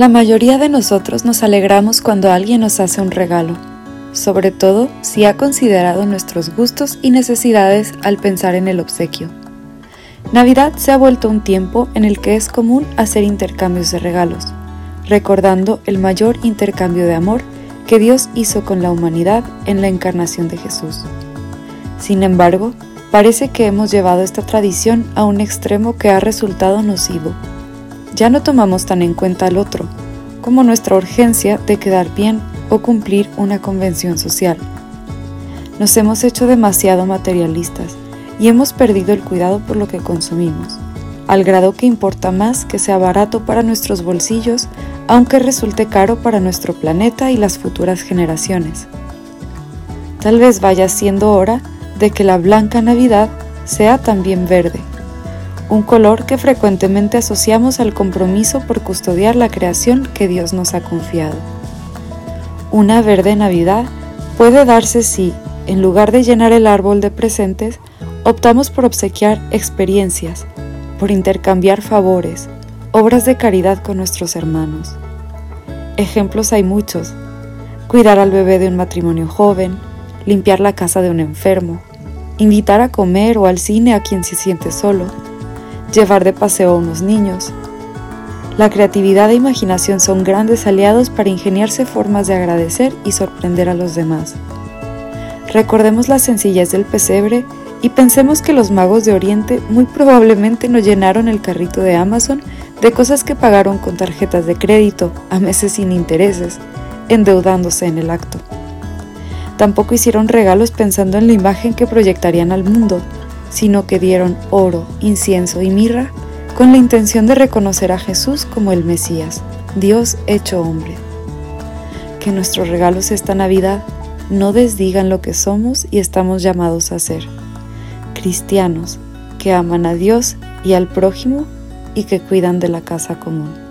La mayoría de nosotros nos alegramos cuando alguien nos hace un regalo, sobre todo si ha considerado nuestros gustos y necesidades al pensar en el obsequio. Navidad se ha vuelto un tiempo en el que es común hacer intercambios de regalos, recordando el mayor intercambio de amor que Dios hizo con la humanidad en la encarnación de Jesús. Sin embargo, parece que hemos llevado esta tradición a un extremo que ha resultado nocivo ya no tomamos tan en cuenta al otro, como nuestra urgencia de quedar bien o cumplir una convención social. Nos hemos hecho demasiado materialistas y hemos perdido el cuidado por lo que consumimos, al grado que importa más que sea barato para nuestros bolsillos, aunque resulte caro para nuestro planeta y las futuras generaciones. Tal vez vaya siendo hora de que la blanca Navidad sea también verde un color que frecuentemente asociamos al compromiso por custodiar la creación que Dios nos ha confiado. Una verde Navidad puede darse si, en lugar de llenar el árbol de presentes, optamos por obsequiar experiencias, por intercambiar favores, obras de caridad con nuestros hermanos. Ejemplos hay muchos. Cuidar al bebé de un matrimonio joven, limpiar la casa de un enfermo, invitar a comer o al cine a quien se siente solo, llevar de paseo a unos niños. La creatividad e imaginación son grandes aliados para ingeniarse formas de agradecer y sorprender a los demás. Recordemos la sencillez del pesebre y pensemos que los magos de Oriente muy probablemente no llenaron el carrito de Amazon de cosas que pagaron con tarjetas de crédito a meses sin intereses, endeudándose en el acto. Tampoco hicieron regalos pensando en la imagen que proyectarían al mundo, sino que dieron oro, incienso y mirra con la intención de reconocer a Jesús como el Mesías, Dios hecho hombre. Que nuestros regalos esta Navidad no desdigan lo que somos y estamos llamados a ser. Cristianos que aman a Dios y al prójimo y que cuidan de la casa común.